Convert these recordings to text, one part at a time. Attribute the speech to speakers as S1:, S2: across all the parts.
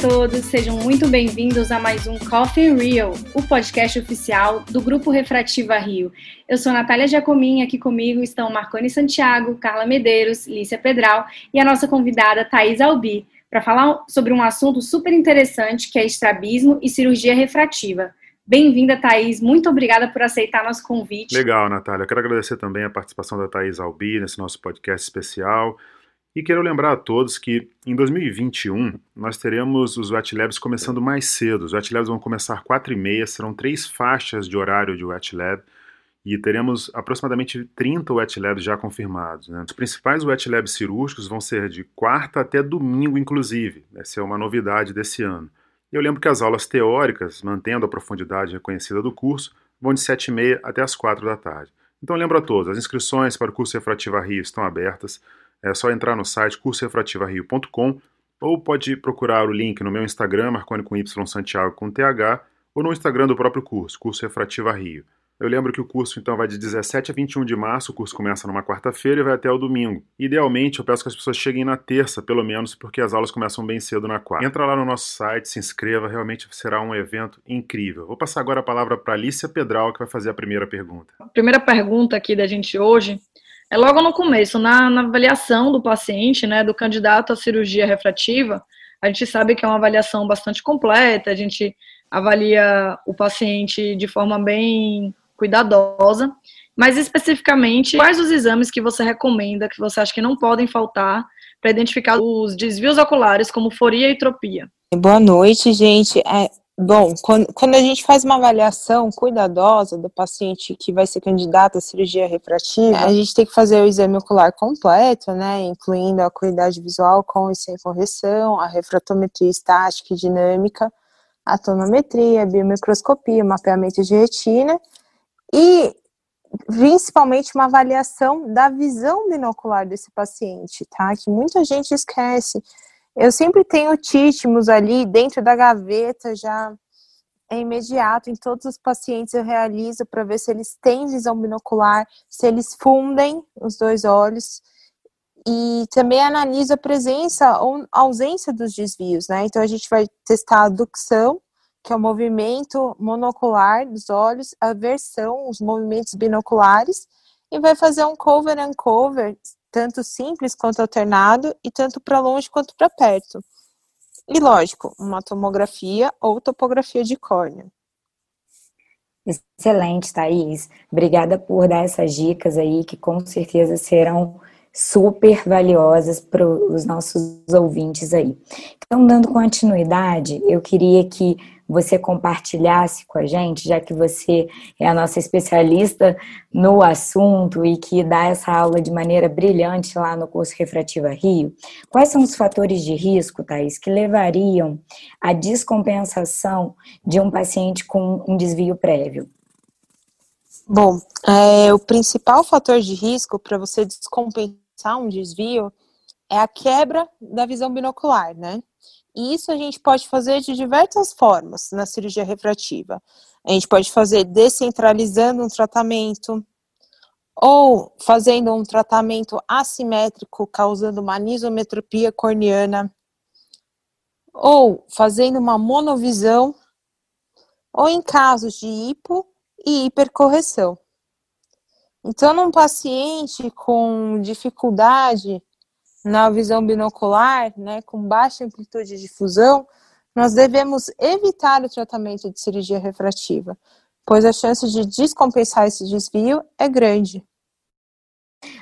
S1: todos, sejam muito bem-vindos a mais um Coffee Real, o podcast oficial do Grupo Refrativa Rio. Eu sou Natália Giacomin, aqui comigo estão Marconi Santiago, Carla Medeiros, Lícia Pedral e a nossa convidada Thais Albi, para falar sobre um assunto super interessante que é estrabismo e cirurgia refrativa. Bem-vinda, Thaís. Muito obrigada por aceitar nosso convite.
S2: Legal, Natália. quero agradecer também a participação da Thaís Albi nesse nosso podcast especial. E quero lembrar a todos que em 2021 nós teremos os Wet Labs começando mais cedo. Os Wet Labs vão começar 4 e meia, serão três faixas de horário de Wet Lab e teremos aproximadamente 30 Wet Labs já confirmados. Né? Os principais Wet Labs cirúrgicos vão ser de quarta até domingo, inclusive. Essa é uma novidade desse ano. E eu lembro que as aulas teóricas, mantendo a profundidade reconhecida do curso, vão de 7 e meia até as 4 da tarde. Então lembro a todos, as inscrições para o curso Refrativa Rio estão abertas. É só entrar no site cursorefrativario.com ou pode procurar o link no meu Instagram, Marconi com Y Santiago com TH, ou no Instagram do próprio curso, Curso Refrativa Rio. Eu lembro que o curso então vai de 17 a 21 de março, o curso começa numa quarta-feira e vai até o domingo. Idealmente, eu peço que as pessoas cheguem na terça, pelo menos, porque as aulas começam bem cedo na quarta. Entra lá no nosso site, se inscreva, realmente será um evento incrível. Vou passar agora a palavra para Alicia Pedral, que vai fazer a primeira pergunta.
S3: A primeira pergunta aqui da gente hoje é logo no começo, na, na avaliação do paciente, né, do candidato à cirurgia refrativa, a gente sabe que é uma avaliação bastante completa, a gente avalia o paciente de forma bem cuidadosa, mas especificamente, quais os exames que você recomenda, que você acha que não podem faltar para identificar os desvios oculares como foria e tropia?
S4: Boa noite, gente. Bom, quando, quando, a gente faz uma avaliação cuidadosa do paciente que vai ser candidato à cirurgia refrativa, a gente tem que fazer o exame ocular completo, né, incluindo a acuidade visual com e sem correção, a refratometria estática e dinâmica, a tonometria, a biomicroscopia, mapeamento de retina e principalmente uma avaliação da visão binocular desse paciente, tá? Que muita gente esquece. Eu sempre tenho títimos ali dentro da gaveta, já é imediato. Em todos os pacientes eu realizo para ver se eles têm visão binocular, se eles fundem os dois olhos. E também analiso a presença ou ausência dos desvios, né? Então a gente vai testar a ducção, que é o movimento monocular dos olhos, a versão, os movimentos binoculares, e vai fazer um cover and cover tanto simples quanto alternado e tanto para longe quanto para perto. E lógico, uma tomografia ou topografia de córnea.
S5: Excelente, Thaís. Obrigada por dar essas dicas aí, que com certeza serão super valiosas para os nossos ouvintes aí. Então, dando continuidade, eu queria que você compartilhasse com a gente, já que você é a nossa especialista no assunto e que dá essa aula de maneira brilhante lá no curso Refrativa Rio, quais são os fatores de risco, Thais, que levariam à descompensação de um paciente com um desvio prévio?
S4: Bom, é, o principal fator de risco para você descompensar um desvio é a quebra da visão binocular, né? E isso a gente pode fazer de diversas formas na cirurgia refrativa. A gente pode fazer descentralizando um tratamento, ou fazendo um tratamento assimétrico, causando uma anisometropia corneana, ou fazendo uma monovisão, ou em casos de hipo e hipercorreção. Então, num paciente com dificuldade na visão binocular, né, com baixa amplitude de difusão, nós devemos evitar o tratamento de cirurgia refrativa, pois a chance de descompensar esse desvio é grande.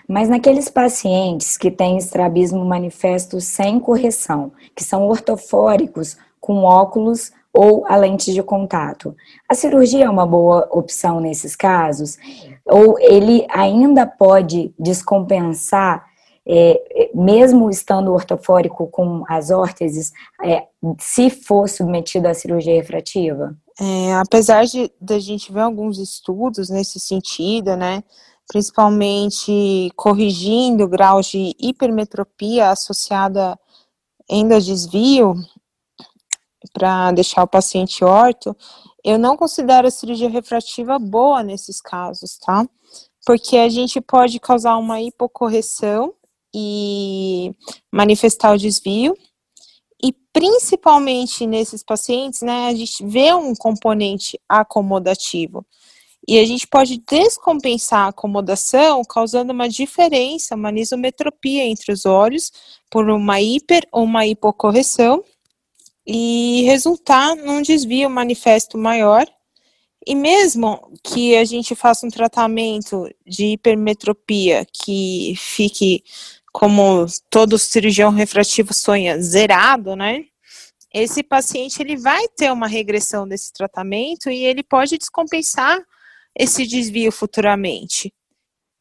S5: Mas naqueles pacientes que têm estrabismo manifesto sem correção, que são ortofóricos com óculos ou a lente de contato. A cirurgia é uma boa opção nesses casos? Ou ele ainda pode descompensar é, mesmo estando ortofórico com as órteses, é, se for submetido à cirurgia refrativa?
S4: É, apesar de, de a gente ver alguns estudos nesse sentido, né, principalmente corrigindo graus de hipermetropia associada endodesvio, para deixar o paciente orto, eu não considero a cirurgia refrativa boa nesses casos, tá? Porque a gente pode causar uma hipocorreção e manifestar o desvio. E principalmente nesses pacientes, né, a gente vê um componente acomodativo. E a gente pode descompensar a acomodação causando uma diferença, uma anisometropia entre os olhos, por uma hiper ou uma hipocorreção, e resultar num desvio manifesto maior. E mesmo que a gente faça um tratamento de hipermetropia que fique, como todo cirurgião refrativo sonha, zerado, né? Esse paciente ele vai ter uma regressão desse tratamento e ele pode descompensar esse desvio futuramente.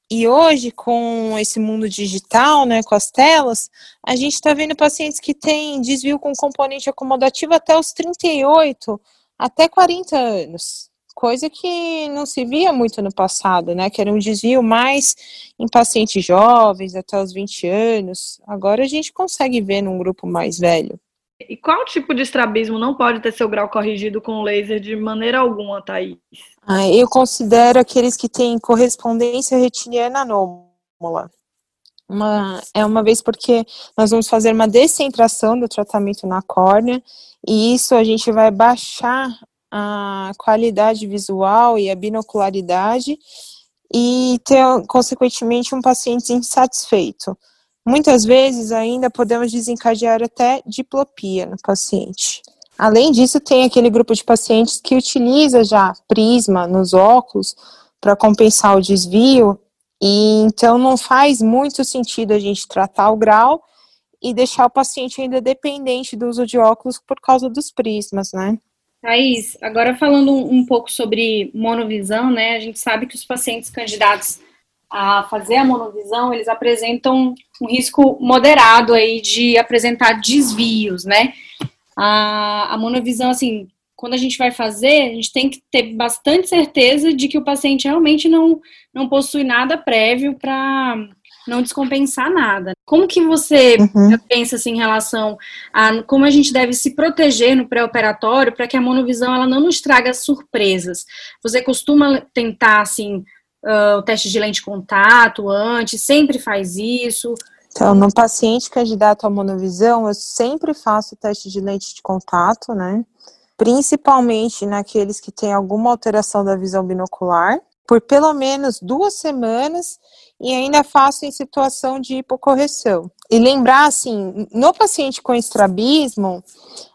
S4: E hoje, com esse mundo digital, né, com as telas, a gente está vendo pacientes que têm desvio com componente acomodativo até os 38, até 40 anos. Coisa que não se via muito no passado, né? Que era um desvio mais em pacientes jovens, até os 20 anos. Agora a gente consegue ver num grupo mais velho.
S3: E qual tipo de estrabismo não pode ter seu grau corrigido com laser de maneira alguma, Thaís?
S4: Ah, eu considero aqueles que têm correspondência retiniana anômala. Uma, é uma vez porque nós vamos fazer uma descentração do tratamento na córnea e isso a gente vai baixar a qualidade visual e a binocularidade e ter, consequentemente, um paciente insatisfeito. Muitas vezes ainda podemos desencadear até diplopia no paciente. Além disso, tem aquele grupo de pacientes que utiliza já prisma nos óculos para compensar o desvio, e então não faz muito sentido a gente tratar o grau e deixar o paciente ainda dependente do uso de óculos por causa dos prismas, né?
S1: Thaís, agora falando um pouco sobre monovisão, né? A gente sabe que os pacientes candidatos a fazer a monovisão, eles apresentam um risco moderado aí de apresentar desvios, né? A, a monovisão, assim, quando a gente vai fazer, a gente tem que ter bastante certeza de que o paciente realmente não, não possui nada prévio para não descompensar nada. Como que você uhum. pensa assim, em relação a como a gente deve se proteger no pré-operatório para que a monovisão ela não nos traga surpresas? Você costuma tentar assim uh, o teste de lente contato antes? Sempre faz isso?
S4: Então, no paciente candidato à monovisão, eu sempre faço o teste de lente de contato, né? Principalmente naqueles que têm alguma alteração da visão binocular, por pelo menos duas semanas e ainda faço em situação de hipocorreção. E lembrar, assim, no paciente com estrabismo,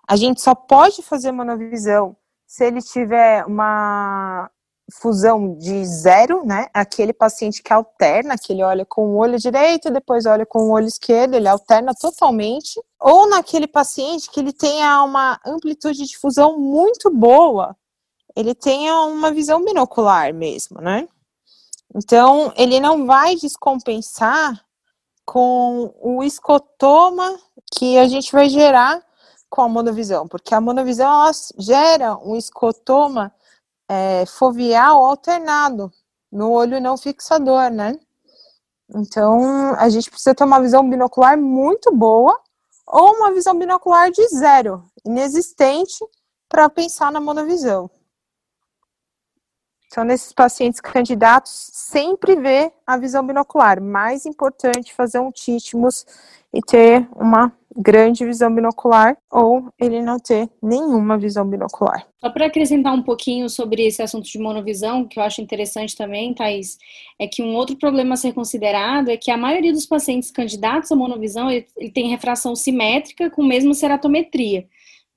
S4: a gente só pode fazer monovisão se ele tiver uma fusão de zero, né? Aquele paciente que alterna, que ele olha com o olho direito, depois olha com o olho esquerdo, ele alterna totalmente. Ou naquele paciente que ele tenha uma amplitude de fusão muito boa, ele tenha uma visão binocular mesmo, né? Então, ele não vai descompensar com o escotoma que a gente vai gerar com a monovisão, porque a monovisão gera um escotoma é, fovial alternado no olho não fixador, né? Então, a gente precisa ter uma visão binocular muito boa ou uma visão binocular de zero, inexistente, para pensar na monovisão. Então, nesses pacientes candidatos, sempre ver a visão binocular. Mais importante fazer um títmus e ter uma grande visão binocular ou ele não ter nenhuma visão binocular.
S1: Só para acrescentar um pouquinho sobre esse assunto de monovisão, que eu acho interessante também, Thais, é que um outro problema a ser considerado é que a maioria dos pacientes candidatos à monovisão, ele, ele tem refração simétrica com mesmo ceratometria.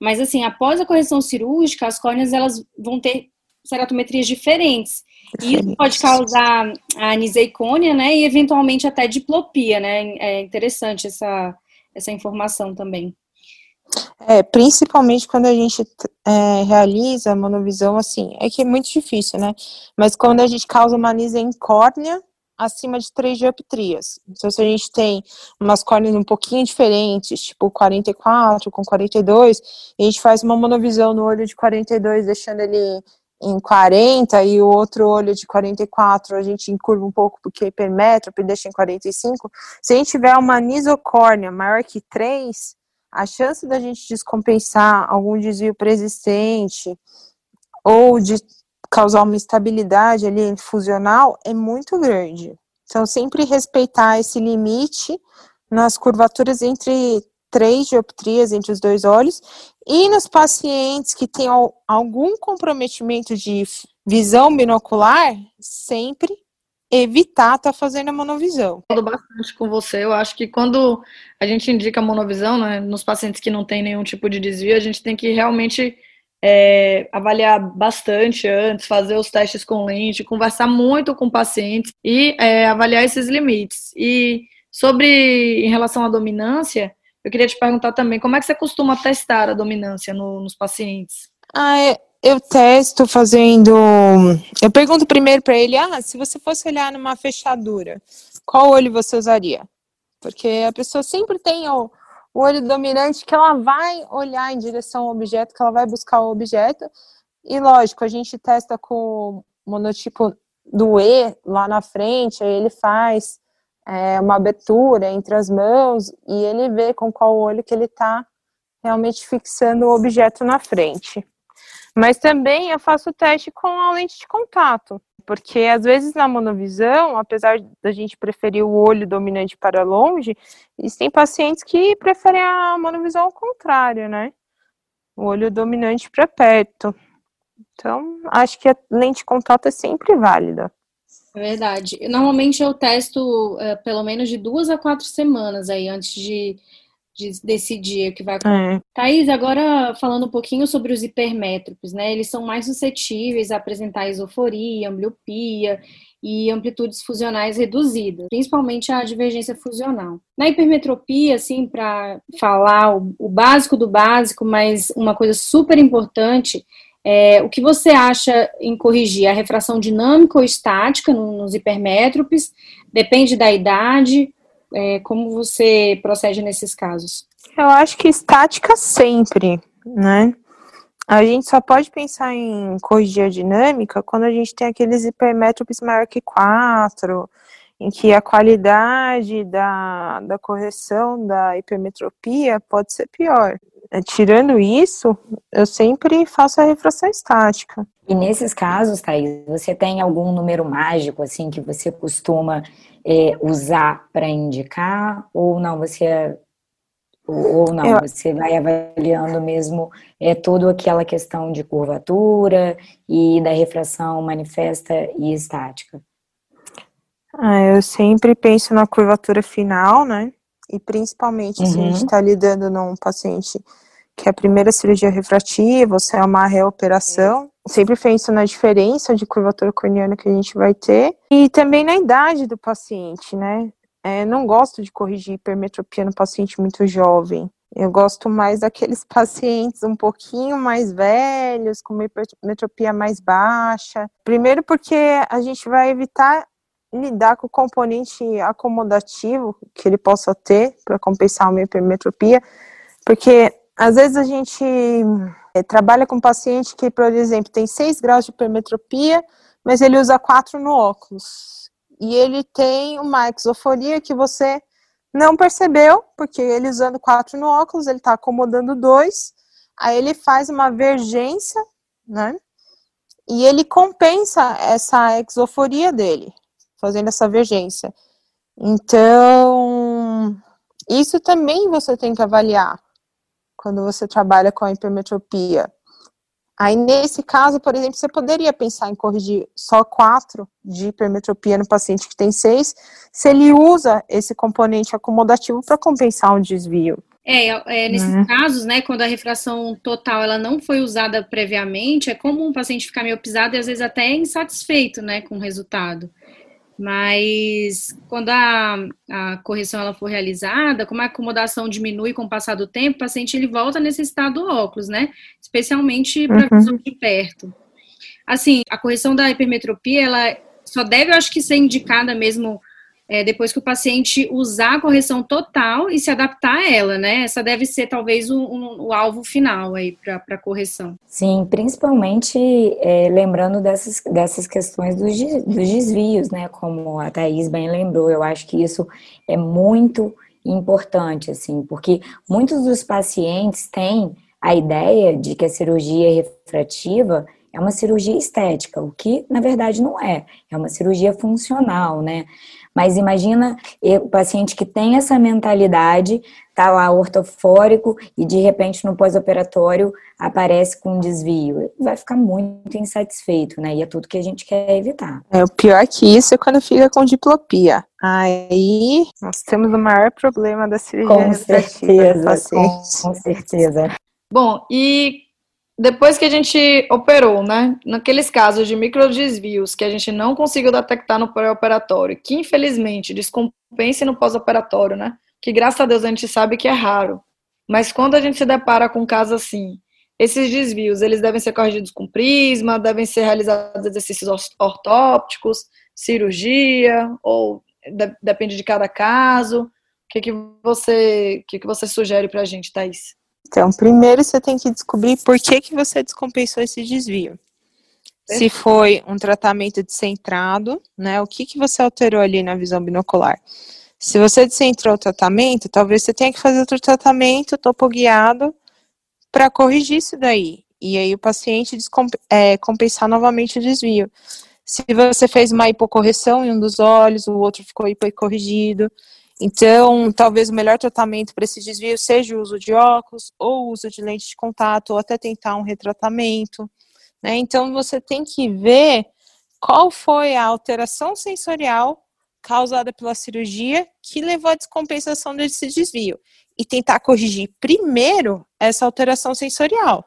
S1: Mas assim, após a correção cirúrgica, as córneas elas vão ter ceratometrias diferentes. E isso pode causar a aniseicônia, né, e eventualmente até diplopia, né? É interessante essa essa informação também.
S4: É, principalmente quando a gente é, realiza a monovisão, assim, é que é muito difícil, né? Mas quando a gente causa uma córnea acima de 3 dioptrias. Então, se a gente tem umas córneas um pouquinho diferentes, tipo 44 com 42, a gente faz uma monovisão no olho de 42, deixando ele em 40 e o outro olho de 44 a gente encurva um pouco porque é hipermétrope e deixa em 45, se a gente tiver uma nisocórnea maior que 3, a chance da gente descompensar algum desvio preexistente ou de causar uma instabilidade ali fusional é muito grande. Então, sempre respeitar esse limite nas curvaturas entre três dioptrias entre os dois olhos. E nos pacientes que têm algum comprometimento de visão binocular, sempre evitar estar tá fazendo a monovisão.
S3: Concordo bastante com você. Eu acho que quando a gente indica a monovisão, né, nos pacientes que não têm nenhum tipo de desvio, a gente tem que realmente é, avaliar bastante antes, fazer os testes com lente, conversar muito com pacientes e é, avaliar esses limites. E sobre em relação à dominância, eu queria te perguntar também como é que você costuma testar a dominância no, nos pacientes?
S4: Ah, é, eu testo fazendo. Eu pergunto primeiro para ele: ah, se você fosse olhar numa fechadura, qual olho você usaria? Porque a pessoa sempre tem o, o olho dominante que ela vai olhar em direção ao objeto, que ela vai buscar o objeto. E lógico, a gente testa com o monotipo do E lá na frente, aí ele faz é, uma abertura entre as mãos e ele vê com qual olho que ele está realmente fixando o objeto na frente. Mas também eu faço o teste com a lente de contato, porque às vezes na monovisão, apesar da gente preferir o olho dominante para longe, existem pacientes que preferem a monovisão ao contrário, né? O olho dominante para perto. Então, acho que a lente de contato é sempre válida.
S1: É verdade. Normalmente eu testo é, pelo menos de duas a quatro semanas aí antes de de decidir o que vai acontecer. É. Thaís, agora falando um pouquinho sobre os hipermétropes, né? Eles são mais suscetíveis a apresentar isoforia, ambliopia e amplitudes fusionais reduzidas, principalmente a divergência fusional. Na hipermetropia, assim, para falar o, o, básico do básico, mas uma coisa super importante, é, o que você acha em corrigir? A refração dinâmica ou estática nos hipermétropes? Depende da idade, é, como você procede nesses casos?
S4: Eu acho que estática sempre, né? A gente só pode pensar em corrigir a dinâmica quando a gente tem aqueles hipermétropes maior que 4, em que a qualidade da, da correção da hipermetropia pode ser pior. É, tirando isso, eu sempre faço a refração estática.
S5: E nesses casos, Thaís, você tem algum número mágico, assim, que você costuma é, usar para indicar ou não você ou não, você vai avaliando mesmo é, toda aquela questão de curvatura e da refração manifesta e estática?
S4: Ah, eu sempre penso na curvatura final, né? E principalmente uhum. se a gente está uhum. lidando num paciente que é a primeira cirurgia refrativa, ou se é uma reoperação, sempre penso na diferença de curvatura corneana que a gente vai ter e também na idade do paciente, né? É, não gosto de corrigir hipermetropia no paciente muito jovem. Eu gosto mais daqueles pacientes um pouquinho mais velhos, com uma hipermetropia mais baixa. Primeiro, porque a gente vai evitar lidar com o componente acomodativo que ele possa ter para compensar uma hipermetropia, porque às vezes a gente é, trabalha com um paciente que, por exemplo, tem 6 graus de hipermetropia, mas ele usa 4 no óculos. E ele tem uma exoforia que você não percebeu, porque ele usando 4 no óculos, ele está acomodando 2, aí ele faz uma vergência, né? E ele compensa essa exoforia dele, fazendo essa vergência. Então, isso também você tem que avaliar quando você trabalha com a hipermetropia. Aí, nesse caso, por exemplo, você poderia pensar em corrigir só quatro de hipermetropia no paciente que tem seis, se ele usa esse componente acomodativo para compensar um desvio.
S1: É, é nesses uhum. casos, né, quando a refração total ela não foi usada previamente, é comum o paciente ficar meio pisado e às vezes até insatisfeito, né, com o resultado. Mas quando a, a correção ela for realizada, como a acomodação diminui com o passar do tempo, o paciente ele volta a necessitar do óculos, né? Especialmente para uhum. visão de perto. Assim, a correção da hipermetropia, ela só deve, eu acho que, ser indicada mesmo é, depois que o paciente usar a correção total e se adaptar a ela, né? Essa deve ser talvez o, um, o alvo final aí para correção.
S5: Sim, principalmente é, lembrando dessas, dessas questões dos, dos desvios, né? Como a Thaís bem lembrou, eu acho que isso é muito importante, assim, porque muitos dos pacientes têm a ideia de que a cirurgia refrativa é uma cirurgia estética, o que na verdade não é, é uma cirurgia funcional, né? Mas imagina o paciente que tem essa mentalidade, tá lá ortofórico e de repente no pós-operatório aparece com um desvio. Vai ficar muito insatisfeito, né? E é tudo que a gente quer evitar.
S4: É, o pior que isso é quando fica com diplopia. Aí nós temos o maior problema da cirurgia
S5: com certeza, com, com certeza.
S3: Bom, e depois que a gente operou, né, naqueles casos de microdesvios que a gente não conseguiu detectar no pré-operatório, que infelizmente descompense no pós-operatório, né, que graças a Deus a gente sabe que é raro, mas quando a gente se depara com um caso assim, esses desvios, eles devem ser corrigidos com prisma, devem ser realizados exercícios ortópticos, cirurgia, ou de, depende de cada caso. O que, que você, que, que você sugere para a gente, Thaís?
S4: Então, primeiro você tem que descobrir por que, que você descompensou esse desvio. Se foi um tratamento descentrado, né? O que, que você alterou ali na visão binocular? Se você descentrou o tratamento, talvez você tenha que fazer outro tratamento topoguiado para corrigir isso daí. E aí o paciente é, compensar novamente o desvio. Se você fez uma hipocorreção em um dos olhos, o outro ficou hipocorrigido, então, talvez o melhor tratamento para esse desvio seja o uso de óculos, ou o uso de lente de contato, ou até tentar um retratamento. Né? Então, você tem que ver qual foi a alteração sensorial causada pela cirurgia que levou à descompensação desse desvio. E tentar corrigir primeiro essa alteração sensorial.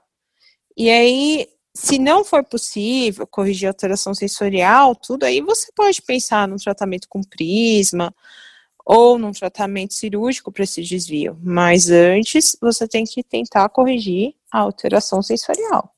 S4: E aí, se não for possível corrigir a alteração sensorial, tudo aí você pode pensar no tratamento com prisma, ou num tratamento cirúrgico para esse desvio. Mas antes, você tem que tentar corrigir a alteração sensorial.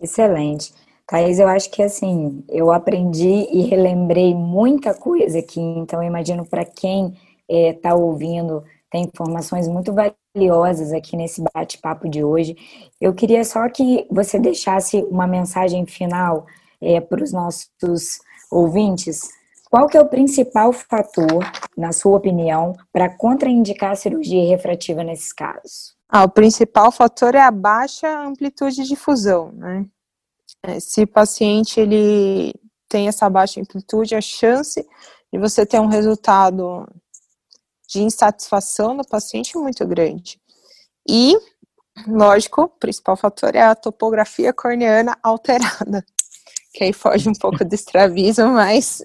S5: Excelente. Thaís, eu acho que assim, eu aprendi e relembrei muita coisa aqui, então eu imagino para quem está eh, é, ouvindo, tem informações muito valiosas aqui nesse bate-papo de hoje. Eu queria só que você deixasse uma mensagem final é, eh, para os nossos ouvintes qual que é o principal fator, na sua opinião, para contraindicar a cirurgia refrativa nesses casos?
S4: Ah, o principal fator é a baixa amplitude de fusão, né? É, se o paciente ele tem essa baixa amplitude, a chance de você ter um resultado de insatisfação do paciente é muito grande. E, lógico, o principal fator é a topografia corneana alterada que aí foge um pouco do estrabismo, mas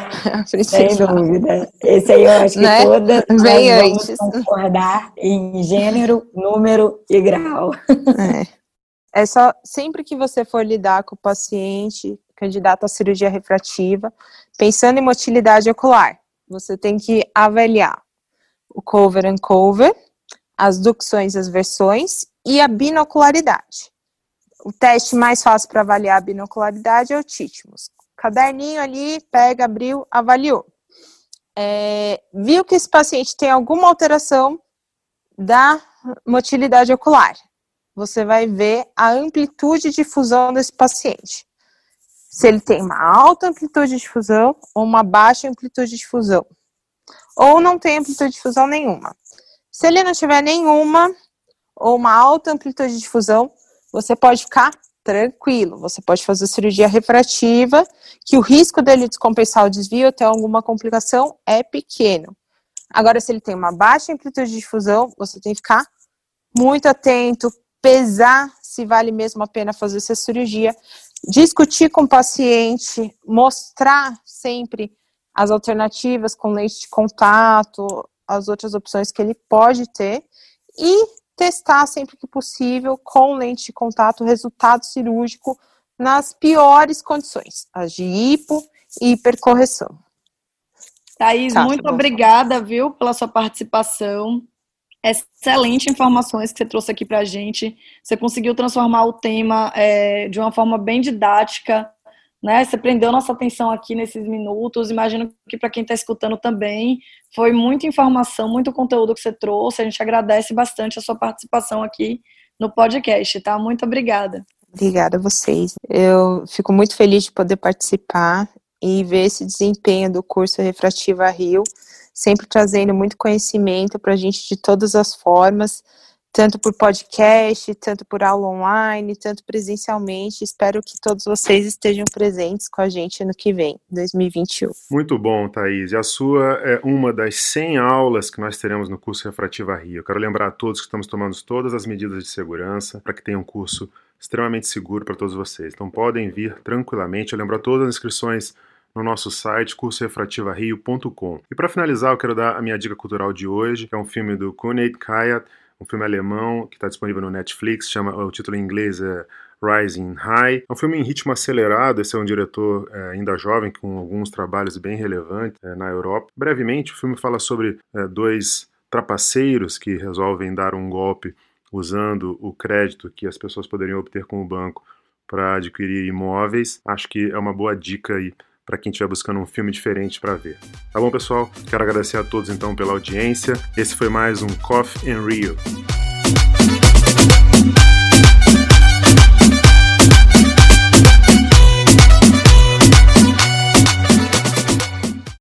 S5: sem dúvida. Esse aí eu acho que né? todas Bem nós antes. concordar em gênero, número e grau.
S4: É. é só sempre que você for lidar com o paciente candidato à cirurgia refrativa, pensando em motilidade ocular, você tem que avaliar o cover and cover, as ducções e as versões e a binocularidade. O teste mais fácil para avaliar a binocularidade é o Titmus. Caderninho ali, pega, abriu, avaliou. É, viu que esse paciente tem alguma alteração da motilidade ocular. Você vai ver a amplitude de fusão desse paciente. Se ele tem uma alta amplitude de fusão ou uma baixa amplitude de fusão. Ou não tem amplitude de fusão nenhuma. Se ele não tiver nenhuma ou uma alta amplitude de fusão, você pode ficar tranquilo. Você pode fazer cirurgia refrativa, que o risco dele descompensar o desvio ter alguma complicação é pequeno. Agora, se ele tem uma baixa amplitude de difusão, você tem que ficar muito atento, pesar se vale mesmo a pena fazer essa cirurgia, discutir com o paciente, mostrar sempre as alternativas com lente de contato, as outras opções que ele pode ter e testar sempre que possível com lente de contato o resultado cirúrgico nas piores condições, as de hipo e hipercorreção.
S3: Thaís, tá, muito tá obrigada, viu, pela sua participação. Excelente informações que você trouxe aqui para a gente. Você conseguiu transformar o tema é, de uma forma bem didática, né? Você prendeu nossa atenção aqui nesses minutos. Imagino que para quem está escutando também foi muita informação, muito conteúdo que você trouxe. A gente agradece bastante a sua participação aqui no podcast, tá? Muito obrigada.
S4: Obrigada a vocês. Eu fico muito feliz de poder participar e ver esse desempenho do curso Refrativa Rio, sempre trazendo muito conhecimento para a gente de todas as formas, tanto por podcast, tanto por aula online, tanto presencialmente. Espero que todos vocês estejam presentes com a gente ano que vem, 2021.
S2: Muito bom, Thaís. E a sua é uma das 100 aulas que nós teremos no curso Refrativa Rio. Eu quero lembrar a todos que estamos tomando todas as medidas de segurança para que tenha um curso extremamente seguro para todos vocês. Então podem vir tranquilamente. Eu lembro a todas as inscrições no nosso site cursorefrativario.com. E para finalizar, eu quero dar a minha dica cultural de hoje, que é um filme do Kuneit Kayat, um filme alemão que está disponível no Netflix, chama o título em inglês é Rising High. É um filme em ritmo acelerado. Esse é um diretor é, ainda jovem com alguns trabalhos bem relevantes é, na Europa. Brevemente, o filme fala sobre é, dois trapaceiros que resolvem dar um golpe usando o crédito que as pessoas poderiam obter com o banco para adquirir imóveis. Acho que é uma boa dica aí para quem estiver buscando um filme diferente para ver. Tá bom, pessoal? Quero agradecer a todos então pela audiência. Esse foi mais um Coffee and Rio.